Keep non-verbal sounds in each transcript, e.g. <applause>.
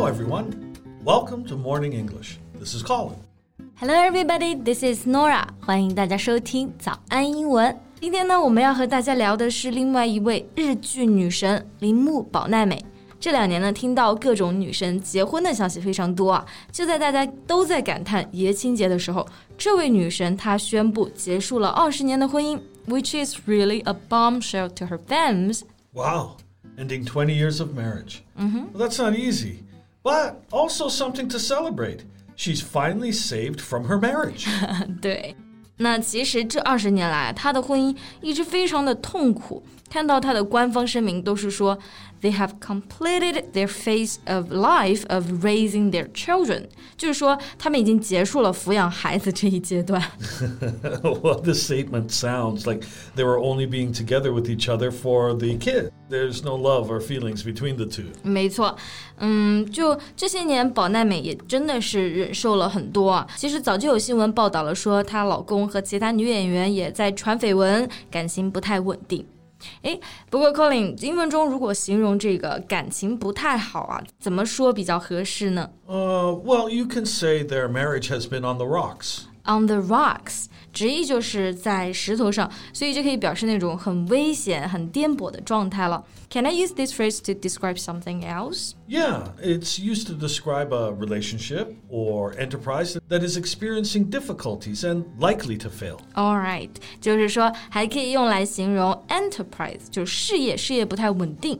Hello, everyone. Welcome to Morning English. This is Colin. Hello, everybody. This is Norah. 欢迎大家收听早安英文。今天呢，我们要和大家聊的是另外一位日剧女神铃木保奈美。这两年呢，听到各种女神结婚的消息非常多啊。就在大家都在感叹爷青节的时候，这位女神她宣布结束了二十年的婚姻，which is really a bombshell to her fans. Wow, ending 20 years of marriage. -hmm. Well, that's not easy but also something to celebrate. She's finally saved from her marriage. <laughs> 对，那其实这二十年来，她的婚姻一直非常的痛苦。看到她的官方声明都是说，they have completed their phase of life of raising their children，就是说他们已经结束了抚养孩子这一阶段。 well, the <laughs> statement sounds like they were only being together with each other for the kid. There's no love or feelings between the two. 没错，嗯，就这些年，宝奈美也真的是忍受了很多啊。其实早就有新闻报道了，说她老公和其他女演员也在传绯闻，感情不太稳定。诶，不过 Colin，英文中如果形容这个感情不太好啊，怎么说比较合适呢 Uh, well, you can say their marriage has been on the rocks. ？On the rocks，直译就是在石头上，所以就可以表示那种很危险、很颠簸的状态了。Can I use this phrase to describe something else? Yeah, it's used to describe a relationship or enterprise that is experiencing difficulties and likely to fail. All right，就是说还可以用来形容 enterprise，就是事业，事业不太稳定。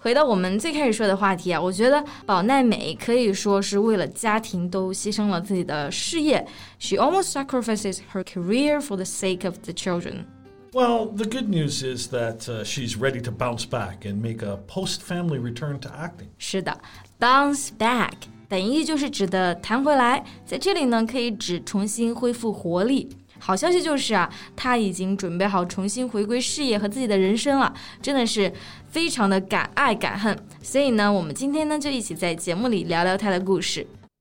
回到我们最开始说的话题啊，我觉得保奈美可以说是为了家庭都牺牲了自己的事业。She almost sacrifices her career for the sake of the children. Well, the good news is that uh, she's ready to bounce back and make a post-family return to acting. 是的，bounce back 本意就是指的弹回来，在这里呢可以指重新恢复活力。好消息就是啊，他已经准备好重新回归事业和自己的人生了，真的是非常的敢爱敢恨。所以呢，我们今天呢就一起在节目里聊聊他的故事。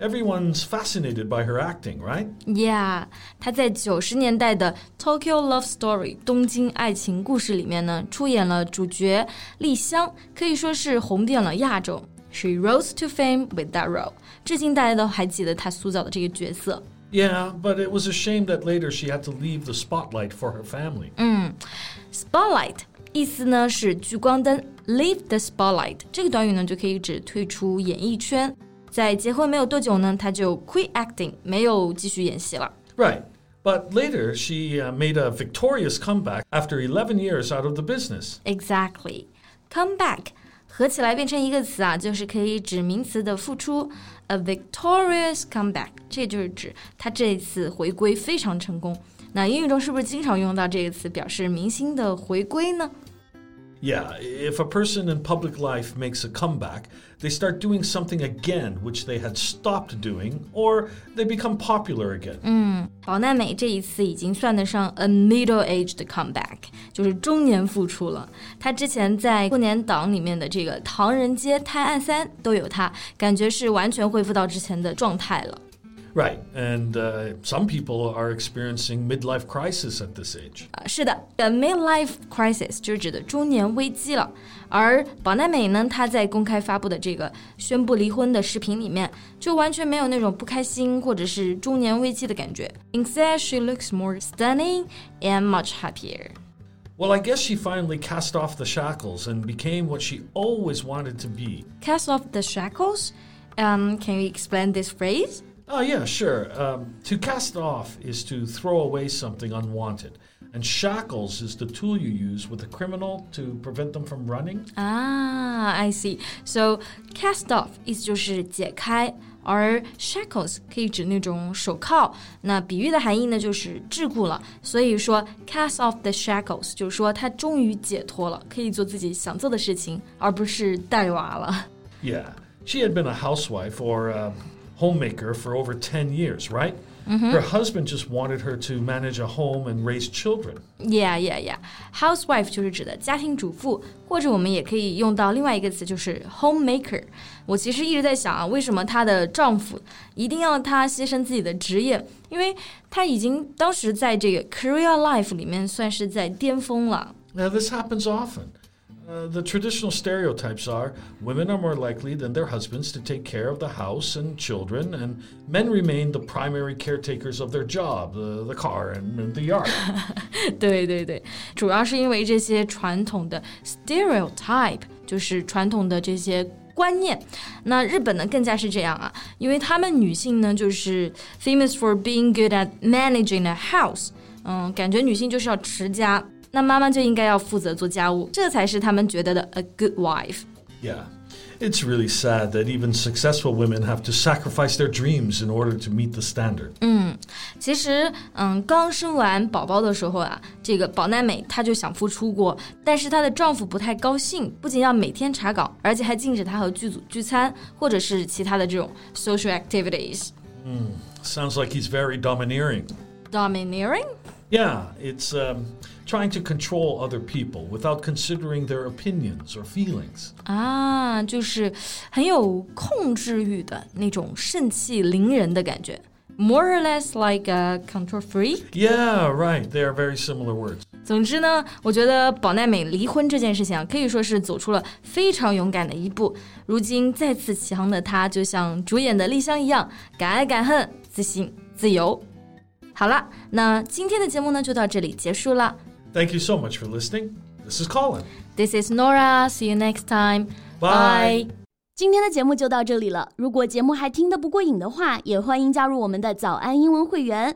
Everyone's fascinated by her acting, right? Yeah，她在九十年代的《Tokyo Love Story》东京爱情故事里面呢，出演了主角丽香，可以说是红遍了亚洲。She rose to fame with that role，至今大家都还记得她塑造的这个角色。 Yeah, but it was a shame that later she had to leave the spotlight for her family. Spotlight 意思呢是聚光灯，leave the spotlight 这个短语呢就可以指退出演艺圈。 在结婚没有多久呢，她就 quit acting，没有继续演戏了。 Right. But later, she uh, made a victorious comeback after 11 years out of the business. Exactly. Come back 合起来变成一个词啊，就是可以指名词的复出。A victorious comeback，这就是指他这一次回归非常成功。那英语中是不是经常用到这个词，表示明星的回归呢？ Yeah, if a person in public life makes a comeback, they start doing something again which they had stopped doing, or they become popular again. 宝奈美这一次已经算得上 a middle-aged comeback，就是中年复出了。她之前在过年档里面的这个《唐人街探案三》都有她，感觉是完全恢复到之前的状态了。 Right, and uh, some people are experiencing midlife crisis at this age. 啊，是的，a midlife crisis 就是指的中年危机了。而宝奈美呢，她在公开发布的这个宣布离婚的视频里面，就完全没有那种不开心或者是中年危机的感觉。Instead, she looks more stunning and much happier. Well, I guess she finally cast off the shackles and became what she always wanted to be. Cast off the shackles. Um, can you explain this phrase? Oh, yeah, sure. Um, to cast off is to throw away something unwanted, and shackles is the tool you use with a criminal to prevent them from running. 啊，I see. So cast off 意思就是解开，而 shackles 可以指那种手铐。那比喻的含义呢，就是桎梏了。所以说 cast off the shackles 就是说他终于解脱了，可以做自己想做的事情，而不是带娃了。 Yeah, she had been a housewife or uh, homemaker for over 10 years, right? Her husband just wanted her to manage a home and raise children. Yeah, yeah, yeah. Housewife 就是指的家庭主妇，或者我们也可以用到另外一个词，就是 homemaker。我其实一直在想啊，为什么她的丈夫一定要她牺牲自己的职业？因为她已经当时在这个 career life 里面算是在巅峰了。 Now, this happens often. Uh, the traditional stereotypes are women are more likely than their husbands to take care of the house and children, and men remain the primary caretakers of their job, the, the car, and, and the yard. <laughs> 对对对，主要是因为这些传统的 stereotype，就是传统的这些观念。那日本呢更加是这样啊，因为他们女性呢就是 famous for being good at managing a house，嗯，感觉女性就是要持家， 那妈妈就应该要负责做家务，这才是他们觉得的 a good wife。Yeah. It's really sad that even successful women have to sacrifice their dreams in order to meet the standard. 嗯，其实，嗯，刚生完宝宝的时候啊，这个保奈美她就想复出过，但是她的丈夫不太高兴，不仅要每天查岗，而且还禁止她和剧组聚餐，或者是其他的这种 social activities。嗯，sounds like he's very domineering. Domineering? Yeah, it's um, trying to control other people without considering their opinions or feelings. 啊，就是很有控制欲的那种盛气凌人的感觉，more or less like a control freak。 Yeah, right. They are very similar words. 总之呢，我觉得宝奈美离婚这件事情啊，可以说是走出了非常勇敢的一步。如今再次起航的她，就像主演的丽香一样，敢爱敢恨，自信自由。 好了，那今天的节目呢就到这里结束了。Thank you so much for listening. This is Colin. This is Nora. See you next time. Bye. 今天的节目就到这里了。如果节目还听得不过瘾的话，也欢迎加入我们的早安英文会员。